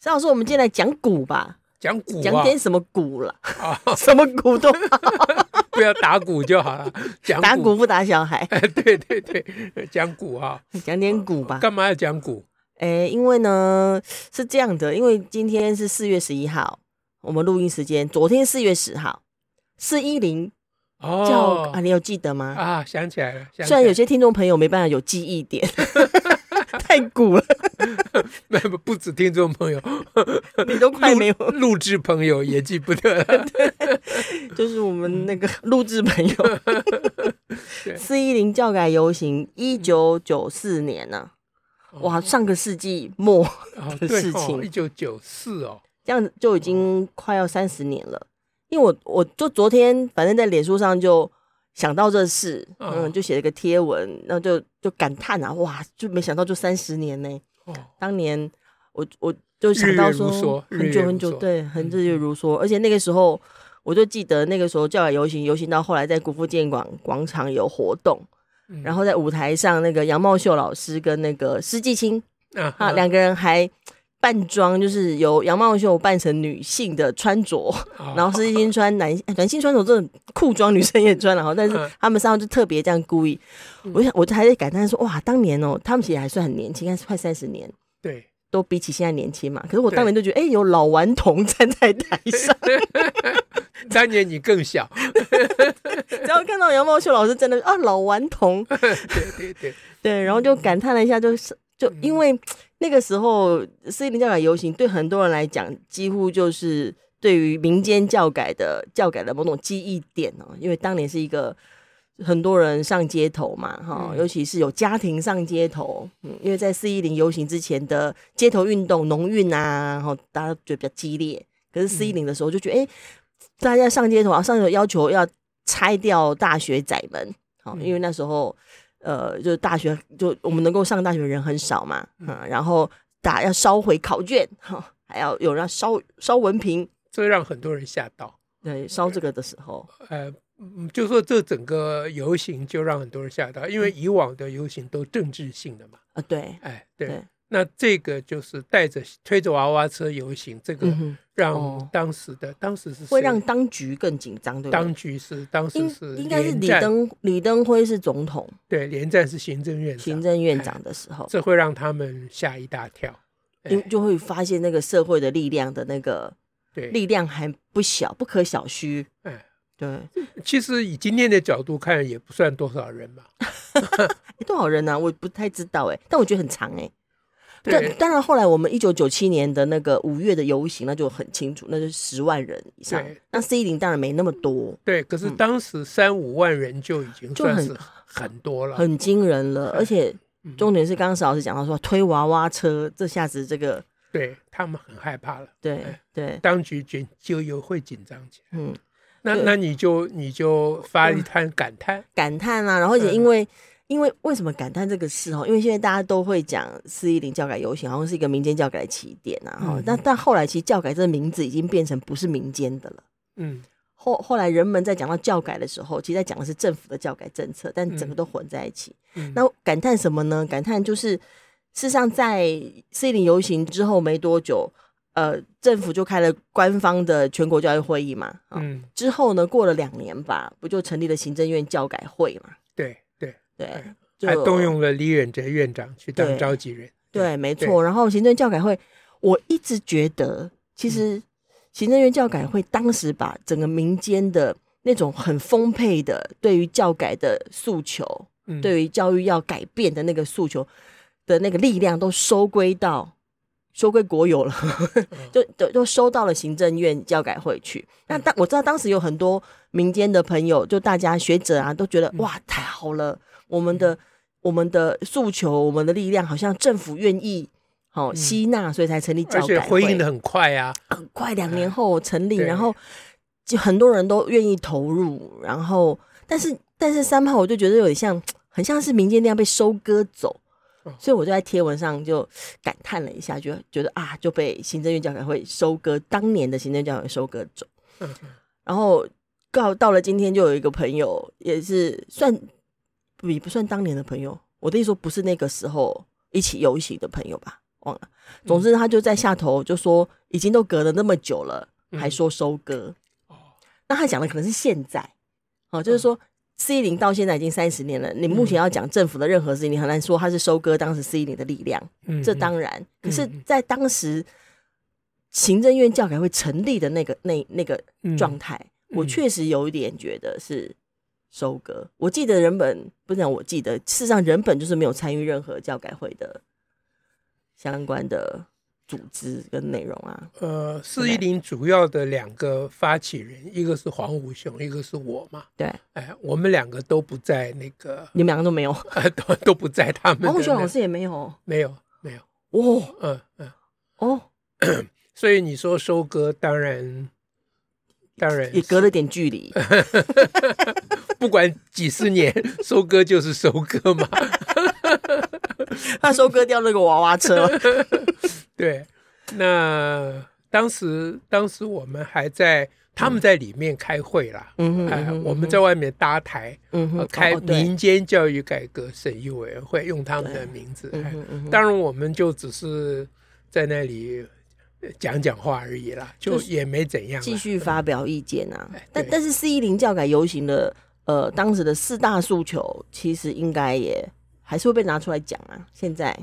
张老师，我们今天来讲鼓吧，讲鼓，讲点什么鼓了？什么鼓都好，不要打鼓就好了。讲打鼓不打小孩。哎，对对对，讲鼓啊，讲点鼓吧。干嘛要讲鼓？哎，因为呢是这样的，因为今天是四月十一号，我们录音时间，昨天四月十号，四一零哦啊，你有记得吗？啊，想起来了。虽然有些听众朋友没办法有记忆点。太鼓了，没不不止听众朋友，你都快没有录制朋友也记不得了，对，就是我们那个录制朋友。四一零教改游行，一九九四年呢、啊，哇，上个世纪末的事情，一九九四哦，这样子就已经快要三十年了。因为我我就昨天反正在脸书上就。想到这事，嗯，就写了个贴文，然后就就感叹啊，哇，就没想到就三十年呢。哦，当年我我就想到说，很久很久，对，很日月如梭。而且那个时候，我就记得那个时候教改游行，游行到后来在国父纪念馆广场有活动，然后在舞台上那个杨茂秀老师跟那个施季青啊两个人还。扮装就是由杨茂秀扮成女性的穿着，哦、然后施季青穿男男性穿着这种裤装，女生也穿了哈。但是他们上就特别这样故意，嗯、我想我就还在感叹说哇，当年哦，他们其实还算很年轻，应该是快三十年，对，都比起现在年轻嘛。可是我当年就觉得，哎对，有老顽童站在台上，当年你更小，只要看到杨茂秀老师真的啊，老顽童，对对对。对，然后就感叹了一下，就是就因为。那个时候，四一零教改游行对很多人来讲，几乎就是对于民间教改的教改的某种记忆点哦。因为当年是一个很多人上街头嘛，哈，尤其是有家庭上街头，嗯，因为在四一零游行之前的街头运动、农运啊，然后大家都觉得比较激烈。可是四一零的时候就觉得，哎、欸，大家上街头啊，上街头要求要拆掉大学窄门，好，因为那时候。呃，就是大学，就我们能够上大学的人很少嘛，嗯，然后打要烧毁考卷，哈，还要有人要烧烧文凭，这让很多人吓到。对，烧这个的时候，呃，就说这整个游行就让很多人吓到，因为以往的游行都政治性的嘛，啊，对，哎，对。那这个就是带着推着娃娃车游行，这个让当时的、嗯哦、当时是会让当局更紧张，对？当局是当时是应该是李登李登辉是总统，对，连战是行政院长行政院长的时候，这会让他们吓一大跳，因就会发现那个社会的力量的那个对力量还不小，不可小觑。哎，对，其实以今天的角度看，也不算多少人嘛，多少人呢、啊？我不太知道哎，但我觉得很长哎。但当然，后来我们一九九七年的那个五月的游行，那就很清楚，那就是十万人以上。那四一零当然没那么多。对，可是当时三五万人就已经算是很多了，很惊人了。而且重点是，刚刚史老师讲到说推娃娃车，这下子这个对他们很害怕了。对对，当局就就又会紧张起来。嗯，那那你就你就发一摊感叹，感叹啊，然后也因为。因为为什么感叹这个事哦？因为现在大家都会讲四一零教改游行，好像是一个民间教改的起点啊。哈、嗯，但但后来其实教改这个名字已经变成不是民间的了。嗯，后后来人们在讲到教改的时候，其实在讲的是政府的教改政策，但整个都混在一起。嗯、那感叹什么呢？感叹就是事实上在四一零游行之后没多久，呃，政府就开了官方的全国教育会议嘛。嗯，之后呢，过了两年吧，不就成立了行政院教改会嘛？对。对，还动用了李远哲院长去当召集人。对，对，没错。然后行政教改会，我一直觉得，其实行政院教改会当时把整个民间的那种很丰沛的对于教改的诉求，嗯、对于教育要改变的那个诉求的那个力量，都收归到收归国有了，就都都收到了行政院教改会去。那当我知道当时有很多民间的朋友，就大家学者啊，都觉得哇，太好了。我们的我们的诉求，我们的力量，好像政府愿意好吸纳，所以才成立教改会。而且回应的很快啊，很快两年后成立，然后就很多人都愿意投入。然后，但是但是三炮我就觉得有点像，很像是民间那样被收割走。所以我就在贴文上就感叹了一下，就觉得啊，就被行政院教改会收割，当年的行政教改会收割走。然后到到了今天，就有一个朋友，也是算也不算当年的朋友，我的意思说不是那个时候一起游行的朋友吧，忘了。总之他就在下头就说，已经都隔了那么久了，还说收割。那他讲的可能是现在，哦，就是说。四一零到现在已经三十年了，你目前要讲政府的任何事情，你很难说他是收割当时 c 一零的力量。嗯，这当然。可是，在当时行政院教改会成立的那个那那个状态，我确实有一点觉得是收割。我记得人本不是讲，我记得事实上人本就是没有参与任何教改会的相关的。组织跟内容啊，呃，四一零主要的两个发起人，一个是黄武雄，一个是我嘛。对，哎，我们两个都不在那个，你们两个都没有，都都不在他们。黄武雄老师也没有，没有，没有。哦，嗯嗯，哦，所以你说收割，当然，当然也隔了点距离。不管几十年，收割就是收割嘛。他收割掉那个娃娃车。对，那当时当时我们还在，他们在里面开会啦，嗯哎，我们在外面搭台，嗯哼，开民间教育改革审议委员会，用他们的名字，当然我们就只是在那里讲讲话而已啦，就也没怎样，继续发表意见啊。但但是四一零教改游行的，呃，当时的四大诉求，其实应该也还是会被拿出来讲啊。现在，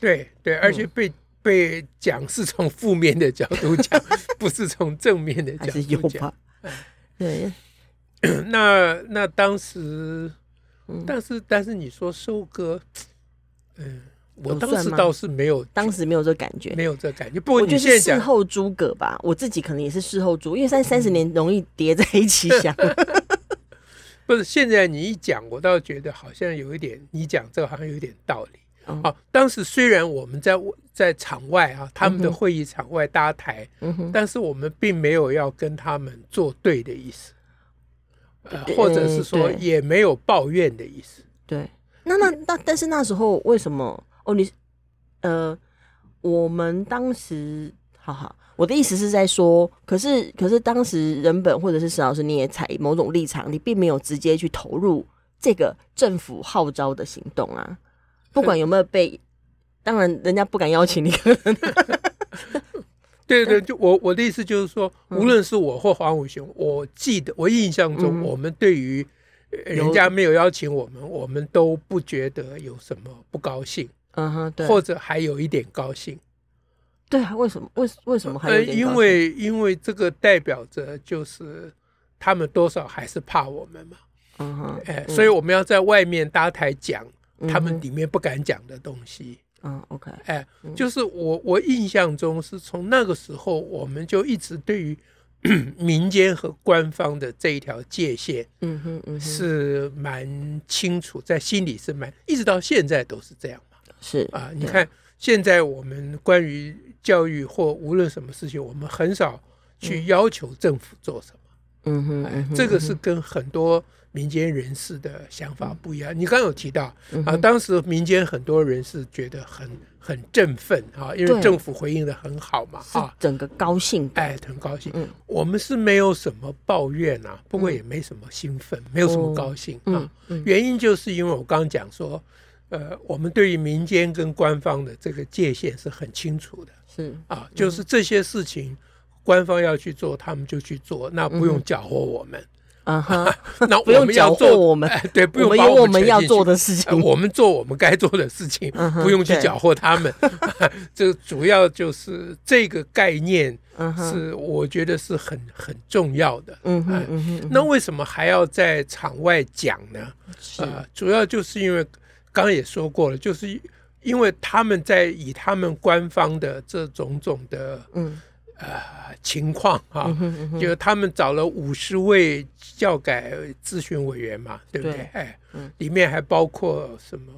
对对，而且被。被讲是从负面的角度讲，不是从正面的角度讲。对，那那当时，但是但是你说收割，嗯，我当时倒是没有，当时没有这感觉，没有这感觉。不过你现在事后诸葛吧，我自己可能也是事后诸，因为三三十年容易叠在一起想。不是，现在你一讲，我倒觉得好像有一点，你讲这个好像有点道理。好，当时虽然我们在在场外啊，他们的会议场外搭台，嗯哼，但是我们并没有要跟他们作对的意思，呃，或者是说也没有抱怨的意思。对，那那那，但是那时候为什么？哦，你呃，我们当时，好好，我的意思是在说，可是可是当时人本或者是石老师，你也采某种立场，你并没有直接去投入这个政府号召的行动啊。不管有没有被，当然人家不敢邀请你。对对，就我我的意思就是说，无论是我或黄武雄，我记得我印象中，我们对于人家没有邀请我们，我们都不觉得有什么不高兴。嗯哼，对，或者还有一点高兴。对啊，为什么？为为什么还有点高兴？因为因为这个代表着就是他们多少还是怕我们嘛。嗯哼，哎，所以我们要在外面搭台讲。他们里面不敢讲的东西，嗯，OK，哎，就是我我印象中是从那个时候，我们就一直对于 民间和官方的这一条界限，嗯哼，嗯，是蛮清楚，在心里是蛮，一直到现在都是这样嘛，是啊，你看现在我们关于教育或无论什么事情，我们很少去要求政府做什么，嗯哼，这个是跟很多。民间人士的想法不一样。你刚刚有提到啊，当时民间很多人是觉得很很振奋啊，因为政府回应的很好嘛，啊，整个高兴，哎，很高兴。我们是没有什么抱怨呐，不过也没什么兴奋，没有什么高兴啊。原因就是因为我刚刚讲说，呃，我们对于民间跟官方的这个界限是很清楚的，是。啊，就是这些事情官方要去做，他们就去做，那不用搅和我们。啊哈，那不用搅和我们，对，不用我们我们要做的事情，我们做我们该做的事情，不用去搅和他们。这主要就是这个概念，是我觉得是很很重要的。嗯嗯，那为什么还要在场外讲呢？啊，主要就是因为刚刚也说过了，就是因为他们在以他们官方的这种种的，嗯。呃，情况啊，就他们找了五十位教改咨询委员嘛，对不对？哎，嗯，里面还包括什么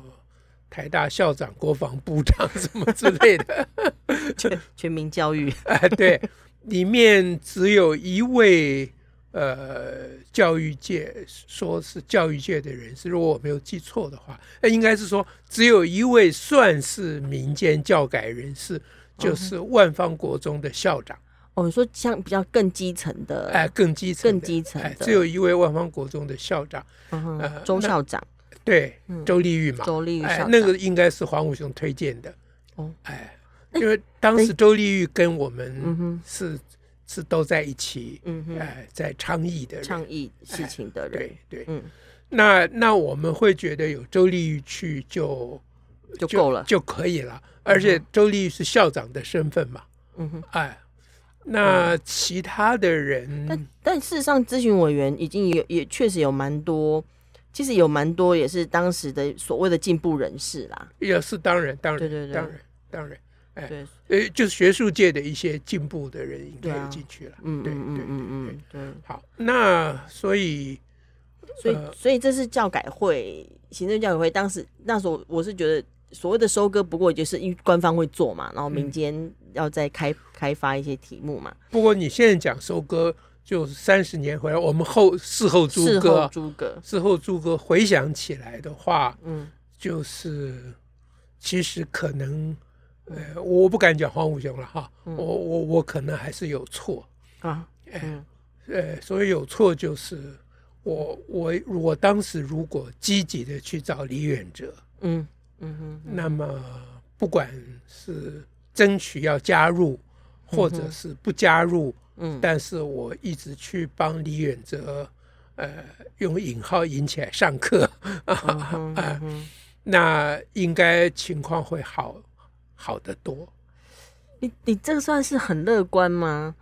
台大校长、国防部长什么之类的，全全民教育 哎，对，里面只有一位呃教育界说是教育界的人士，如果我没有记错的话，那应该是说只有一位算是民间教改人士，就是万方国中的校长。哦，你说像比较更基层的，哎，更基层、更基层的，只有一位万方国中的校长，呃，周校长。对，周丽玉嘛，周丽玉，哎，那个应该是黄武雄推荐的。哦，哎，因为当时周丽玉跟我们是是都在一起，嗯哎，在倡议的倡议事情的人，对对，嗯，那那我们会觉得有周丽玉去就就够了，就可以了。而且周丽玉是校长的身份嘛，嗯哼，哎，那其他的人，但但事实上，咨询委员已经有也确实有蛮多。其实有蛮多也是当时的所谓的进步人士啦，也是当然，当然，对对对，当然，当然，哎，对，呃，就是学术界的一些进步的人应该进去了，嗯，对，嗯嗯嗯，对，好，那所以，所以，所以这是教改会，行政教改会当时那时候，我是觉得所谓的收割，不过就是因为官方会做嘛，然后民间要再开开发一些题目嘛。不过你现在讲收割。就是三十年回来，我们后事后诸葛，诸葛。事后诸葛回想起来的话，嗯，就是其实可能，呃，我不敢讲黄武雄了哈，我我我可能还是有错啊，哎，呃，所以有错就是我我我当时如果积极的去找李远哲，嗯嗯哼，那么不管是争取要加入，或者是不加入。嗯，但是我一直去帮李远哲，呃，用引号引起来上课 啊，嗯呃嗯、那应该情况会好好得多。你你这个算是很乐观吗？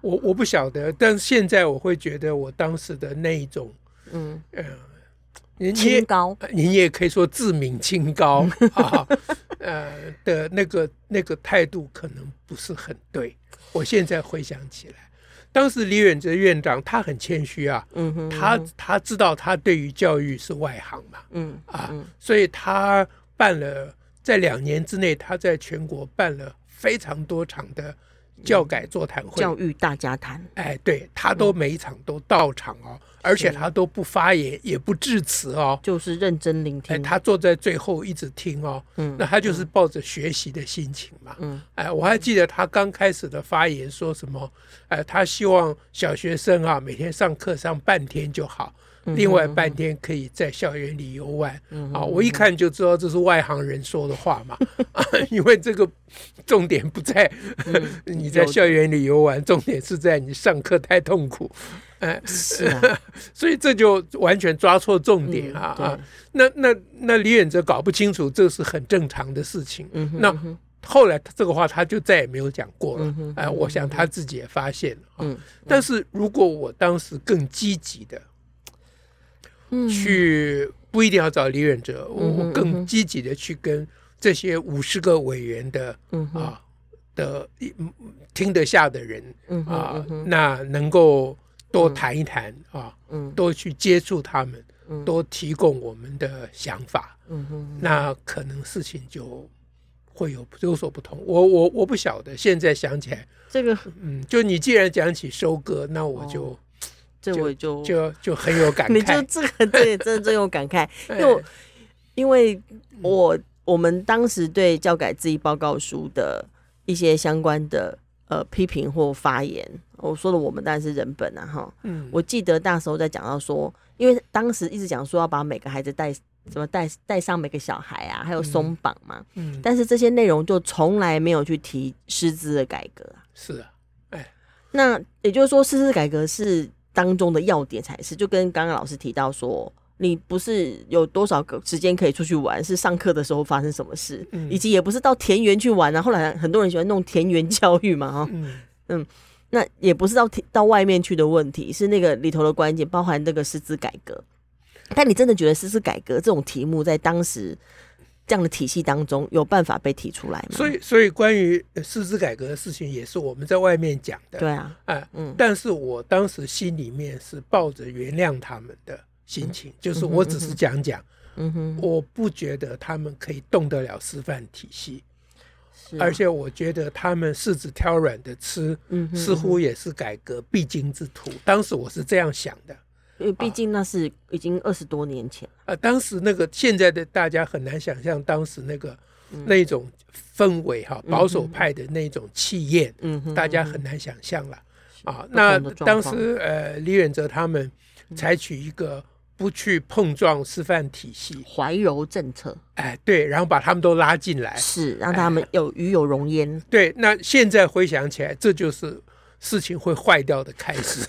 我我不晓得，但是现在我会觉得我当时的那一种，嗯呃，清高，您也可以说自命清高 啊，呃的那个那个态度可能不是很对。我现在回想起来，当时李远哲院长他很谦虚啊，嗯哼，他他知道他对于教育是外行嘛，嗯啊，所以他办了在两年之内，他在全国办了非常多场的教改座谈会，教育大家谈，哎，对他都每一场都到场哦。而且他都不发言，也不致辞哦，就是认真聆听。哎，他坐在最后一直听哦，嗯，那他就是抱着学习的心情嘛，嗯，哎，我还记得他刚开始的发言说什么，哎，他希望小学生啊每天上课上半天就好。另外半天可以在校园里游玩，啊，我一看就知道这是外行人说的话嘛，啊，因为这个重点不在 你在校园里游玩，重点是在你上课太痛苦，哎，是啊，所以这就完全抓错重点啊啊，那那那李远哲搞不清楚，这是很正常的事情，那后来这个话他就再也没有讲过了，哎，我想他自己也发现了，嗯，但是如果我当时更积极的。去不一定要找李远哲，我更积极的去跟这些五十个委员的啊的听得下的人啊，那能够多谈一谈啊，多去接触他们，多提供我们的想法，那可能事情就会有有所不同。我我我不晓得，现在想起来，这个嗯，就你既然讲起收割，那我就。这我就就就很有感慨，你就这个对，真的真有感慨，因为因为我我们当时对教改质疑报告书的一些相关的呃批评或发言，我说的我们当然是人本啊哈，嗯，我记得那时候在讲到说，因为当时一直讲说要把每个孩子带什么带带上每个小孩啊，还有松绑嘛，嗯，但是这些内容就从来没有去提师资的改革啊，是啊，哎，那也就是说师资改革是。当中的要点才是，就跟刚刚老师提到说，你不是有多少个时间可以出去玩，是上课的时候发生什么事，嗯、以及也不是到田园去玩啊。后来很多人喜欢弄田园教育嘛，哈，嗯，嗯，那也不是到到外面去的问题，是那个里头的关键，包含那个师资改革。但你真的觉得师资改革这种题目在当时？这样的体系当中有办法被提出来吗？所以，所以关于师资改革的事情，也是我们在外面讲的。对啊，哎，嗯，但是我当时心里面是抱着原谅他们的心情，嗯、就是我只是讲讲，嗯哼，我不觉得他们可以动得了师范体系，是而且我觉得他们柿子挑软的吃，嗯，似乎也是改革必经之途。当时我是这样想的，因为毕竟那是已经二十多年前。啊，当时那个现在的大家很难想象，当时那个。那种氛围哈，保守派的那种气焰，嗯哼，大家很难想象了啊。那当时呃，李远哲他们采取一个不去碰撞示范体系，怀柔政策，哎，对，然后把他们都拉进来，是让他们有与有容焉。对，那现在回想起来，这就是。事情会坏掉的开始，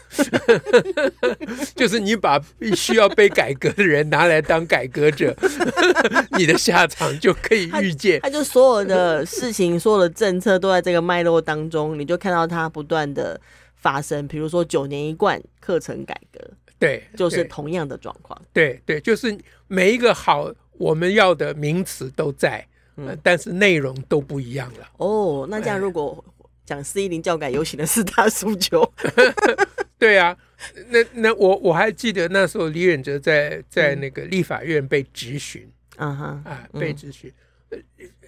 就是你把需要被改革的人拿来当改革者，你的下场就可以预见。他就所有的事情、所有的政策都在这个脉络当中，你就看到它不断的发生。比如说九年一贯课程改革，对，就是同样的状况。对对，就是每一个好我们要的名词都在，嗯，但是内容都不一样了。哦，那这样如果。讲四一零教改游行的四大诉求，对啊，那那我我还记得那时候李远哲在在那个立法院被质询，嗯哼啊被质询，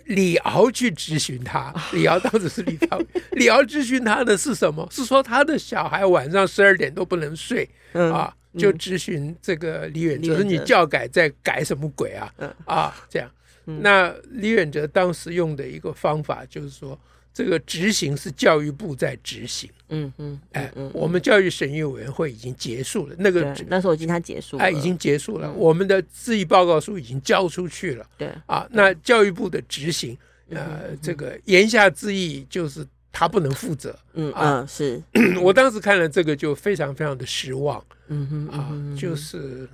李敖去质询他，李敖当时是立法，李敖质询他的是什么？是说他的小孩晚上十二点都不能睡啊，就质询这个李远哲，你教改在改什么鬼啊？啊这样，那李远哲当时用的一个方法就是说。这个执行是教育部在执行，嗯嗯，哎，我们教育审议委员会已经结束了，那个那时候已经他结束了，哎，已经结束了，我们的质疑报告书已经交出去了，对。啊，那教育部的执行，呃，这个言下之意就是他不能负责，嗯啊，是。我当时看了这个就非常非常的失望，嗯哼啊，就是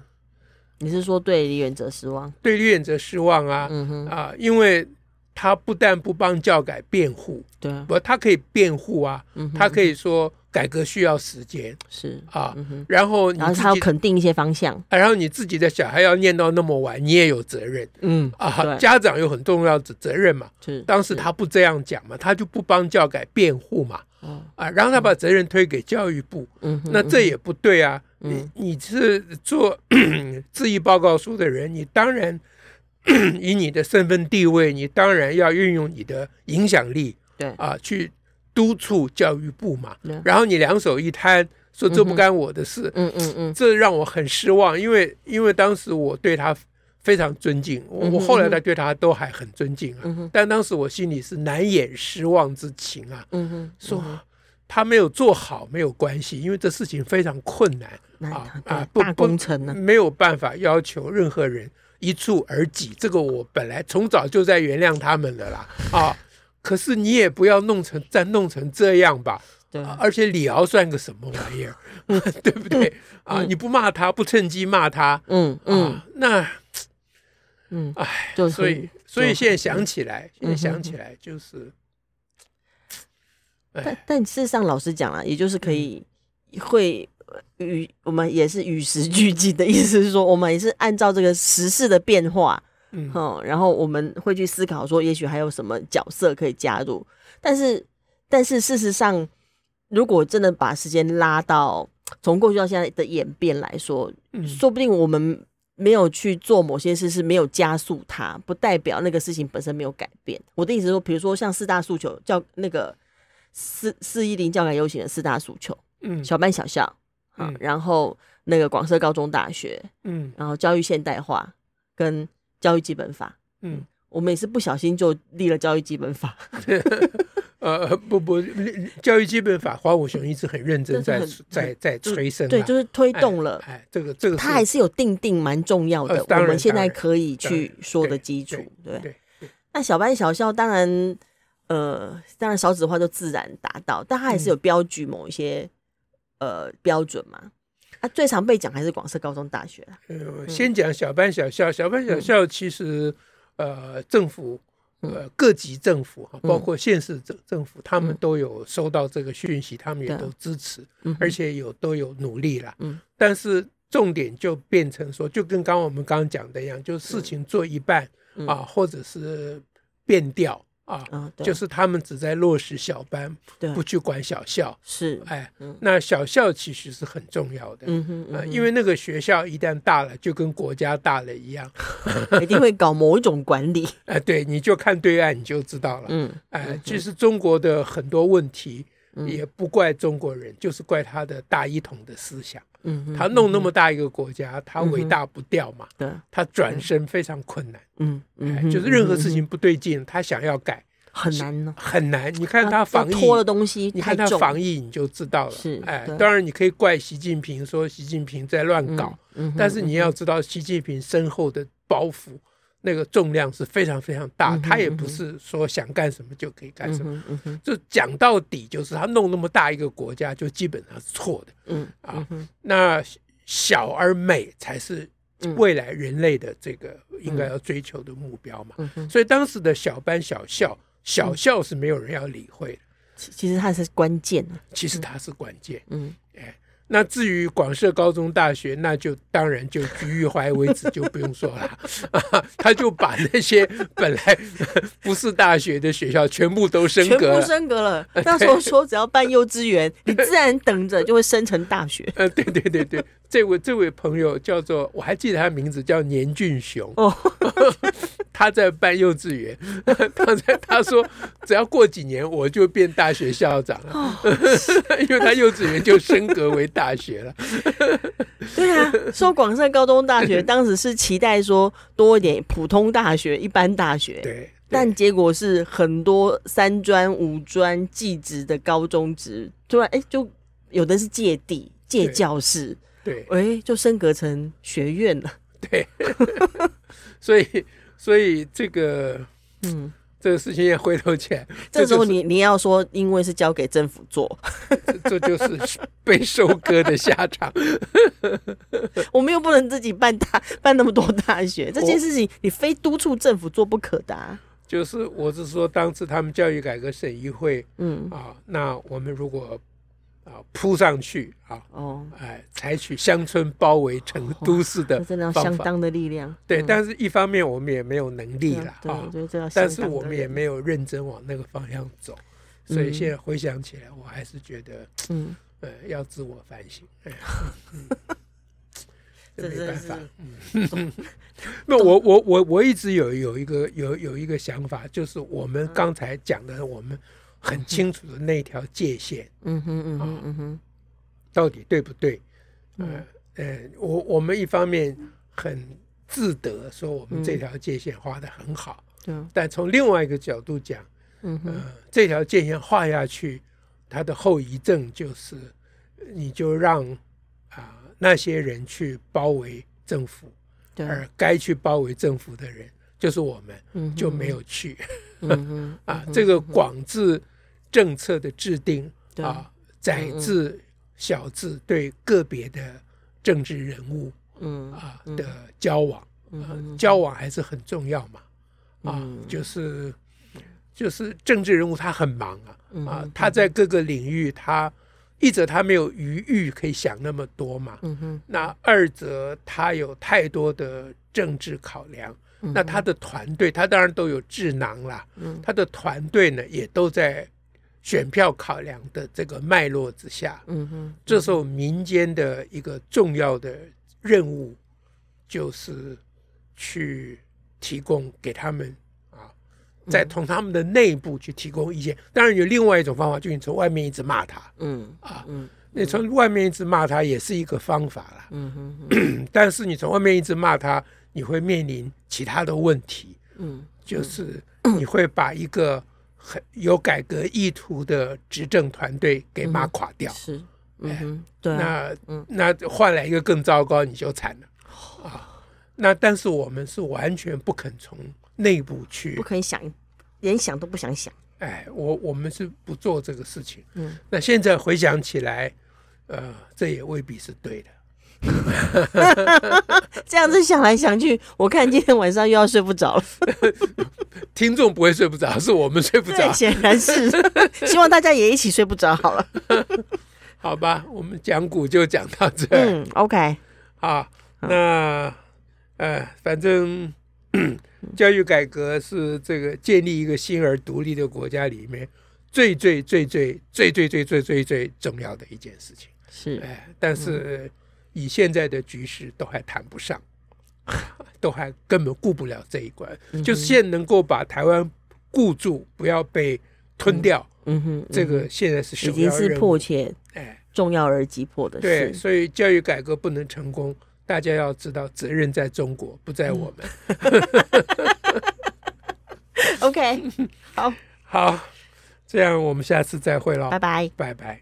你是说对李远哲失望？对李远哲失望啊，嗯哼。啊，因为。他不但不帮教改辩护，对，不，他可以辩护啊，他可以说改革需要时间，是啊，然后然后他要肯定一些方向，然后你自己的小孩要念到那么晚，你也有责任，嗯啊，家长有很重要的责任嘛，是，当时他不这样讲嘛，他就不帮教改辩护嘛，啊，然后他把责任推给教育部，嗯，那这也不对啊，你你是做 质疑报告书的人，你当然。以你的身份地位，你当然要运用你的影响力，对啊，去督促教育部嘛。然后你两手一摊，说这不干我的事，嗯嗯嗯，这让我很失望，因为因为当时我对他非常尊敬，我我后来的对他都还很尊敬啊，但当时我心里是难掩失望之情啊。嗯哼，说他没有做好没有关系，因为这事情非常困难啊啊，不工程呢，没有办法要求任何人。一蹴而就，这个我本来从早就在原谅他们了啦啊！可是你也不要弄成再弄成这样吧？对，而且李敖算个什么玩意儿，对不对啊？你不骂他，不趁机骂他，嗯嗯，那嗯，哎，所以所以现在想起来，现在想起来就是，但但事实上，老实讲啊，也就是可以会。与我们也是与时俱进的意思是说，我们也是按照这个时事的变化，嗯，然后我们会去思考说，也许还有什么角色可以加入。但是，但是事实上，如果真的把时间拉到从过去到现在的演变来说，嗯，说不定我们没有去做某些事，是没有加速它，不代表那个事情本身没有改变。我的意思是说，比如说像四大诉求，叫那个四四一零教改游行的四大诉求，嗯，小班小校。嗯，然后那个广设高中大学，嗯，然后教育现代化跟教育基本法，嗯，我们也是不小心就立了教育基本法。呃，不不，教育基本法，黄武雄一直很认真在在在催生，对，就是推动了。哎，这个这个，他还是有定定蛮重要的，我们现在可以去说的基础，对。那小班小校当然，呃，当然少子化就自然达到，但他还是有标举某一些。呃，标准嘛，啊，最常被讲还是广设高中大学。呃，先讲小班小校，小班小校其实，呃，政府，呃，各级政府哈，包括县市政政府，他们都有收到这个讯息，他们也都支持，而且有都有努力了。嗯，但是重点就变成说，就跟刚刚我们刚刚讲的一样，就事情做一半啊，或者是变调啊，就是他们只在落实小班，不去管小校。是，哎，那小校其实是很重要的，嗯哼，因为那个学校一旦大了，就跟国家大了一样，一定会搞某一种管理。哎，对，你就看对岸你就知道了。嗯，哎，其实中国的很多问题也不怪中国人，就是怪他的大一统的思想。嗯，他弄那么大一个国家，他伟大不掉嘛？对，他转身非常困难。嗯，嗯，就是任何事情不对劲，他想要改很难呢，很难。你看他防疫拖的东西，你看他防疫你就知道了。是，哎，当然你可以怪习近平，说习近平在乱搞。嗯，但是你要知道，习近平身后的包袱。那个重量是非常非常大，他也不是说想干什么就可以干什么。就讲到底，就是他弄那么大一个国家，就基本上是错的。嗯啊，那小而美才是未来人类的这个应该要追求的目标嘛。所以当时的小班小校，小校是没有人要理会的。其实它是关键。其实它是关键。嗯，哎。那至于广设高中大学，那就当然就居玉怀为止，就不用说了，啊，他就把那些本来 不是大学的学校全部都升格，全部升格了。那时候说只要办幼稚园，你自然等着就会升成大学。呃，对对对对，这位这位朋友叫做，我还记得他名字叫年俊雄。哦。他在办幼稚园，他在他说，只要过几年我就变大学校长了，因为他幼稚园就升格为大学了。对啊，说广设高中大学，当时是期待说多一点普通大学、一般大学，对，但结果是很多三专、五专、技职的高中职，突然哎，就有的是借地借教室，对，哎，就升格成学院了，对，所以。所以这个，嗯，这个事情也回头起来，这时候你你要说，因为是交给政府做，这就是被收割的下场。我们又不能自己办大办那么多大学，这件事情你非督促政府做不可的啊。就是我是说，当时他们教育改革审议会，嗯啊，那我们如果。啊，扑上去啊！哦，哎，采取乡村包围成都市的真的相当的力量。对，但是一方面我们也没有能力了啊，但是我们也没有认真往那个方向走，所以现在回想起来，我还是觉得，嗯，呃，要自我反省。这没办法。嗯，那我我我我一直有有一个有有一个想法，就是我们刚才讲的，我们。很清楚的那条界限，嗯哼嗯哼嗯哼，到底对不对？嗯。呃，我我们一方面很自得说我们这条界限画的很好，嗯，但从另外一个角度讲，嗯哼，这条界限画下去，它的后遗症就是，你就让啊那些人去包围政府，而该去包围政府的人。就是我们就没有去，啊，这个广治政策的制定啊，窄治小字对个别的政治人物，嗯啊的交往，交往还是很重要嘛，啊，就是就是政治人物他很忙啊，啊，他在各个领域他一则他没有余裕可以想那么多嘛，嗯那二则他有太多的政治考量。那他的团队，他当然都有智囊啦。嗯，他的团队呢，也都在选票考量的这个脉络之下。嗯哼，这时候民间的一个重要的任务，就是去提供给他们啊，再从他们的内部去提供意见。当然有另外一种方法，就是你从外面一直骂他。嗯啊，嗯，你从外面一直骂他也是一个方法啦。嗯哼，但是你从外面一直骂他。你会面临其他的问题，嗯，就是你会把一个很有改革意图的执政团队给骂垮掉，是，嗯，对，那那换来一个更糟糕，你就惨了啊。那但是我们是完全不肯从内部去，不肯想，连想都不想想。哎，我我们是不做这个事情。嗯，那现在回想起来，呃，这也未必是对的。这样子想来想去，我看今天晚上又要睡不着了。听众不会睡不着，是我们睡不着。显然是，希望大家也一起睡不着好了。好吧，我们讲古就讲到这。嗯，OK。好，那呃，反正 教育改革是这个建立一个新而独立的国家里面最最最最最最最最最最重要的一件事情。是，哎，但是以现在的局势都还谈不上，都还根本顾不了这一关。就是现在能够把台湾顾住，不要被吞掉。嗯哼，这个现在是已经是迫切，哎，重要而急迫的事。对，所以教育改革不能成功。大家要知道，责任在中国，不在我们。OK，好，好，这样我们下次再会喽，拜拜，拜拜。